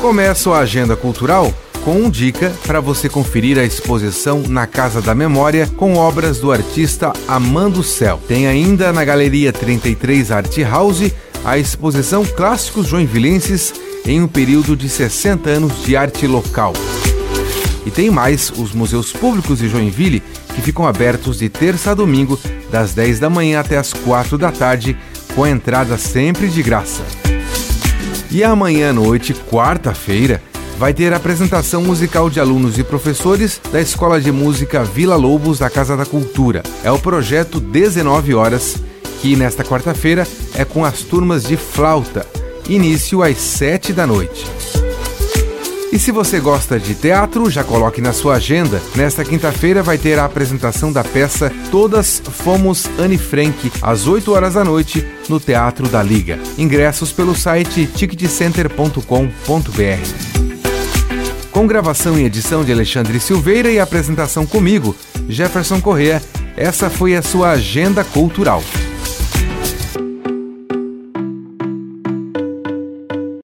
Começo a agenda cultural com um dica para você conferir a exposição na Casa da Memória com obras do artista Amando Céu. Tem ainda na Galeria 33 Art House a exposição Clássicos Joinvilenses em um período de 60 anos de arte local. E tem mais os museus públicos de Joinville que ficam abertos de terça a domingo, das 10 da manhã até as 4 da tarde, com a entrada sempre de graça. E amanhã à noite, quarta-feira, vai ter a apresentação musical de alunos e professores da Escola de Música Vila Lobos da Casa da Cultura. É o projeto 19 horas, que nesta quarta-feira é com as turmas de flauta, início às 7 da noite. E se você gosta de teatro, já coloque na sua agenda. Nesta quinta-feira vai ter a apresentação da peça Todas Fomos Anne Frank, às 8 horas da noite, no Teatro da Liga. Ingressos pelo site ticketcenter.com.br. Com gravação e edição de Alexandre Silveira e apresentação comigo, Jefferson Correa, essa foi a sua agenda cultural.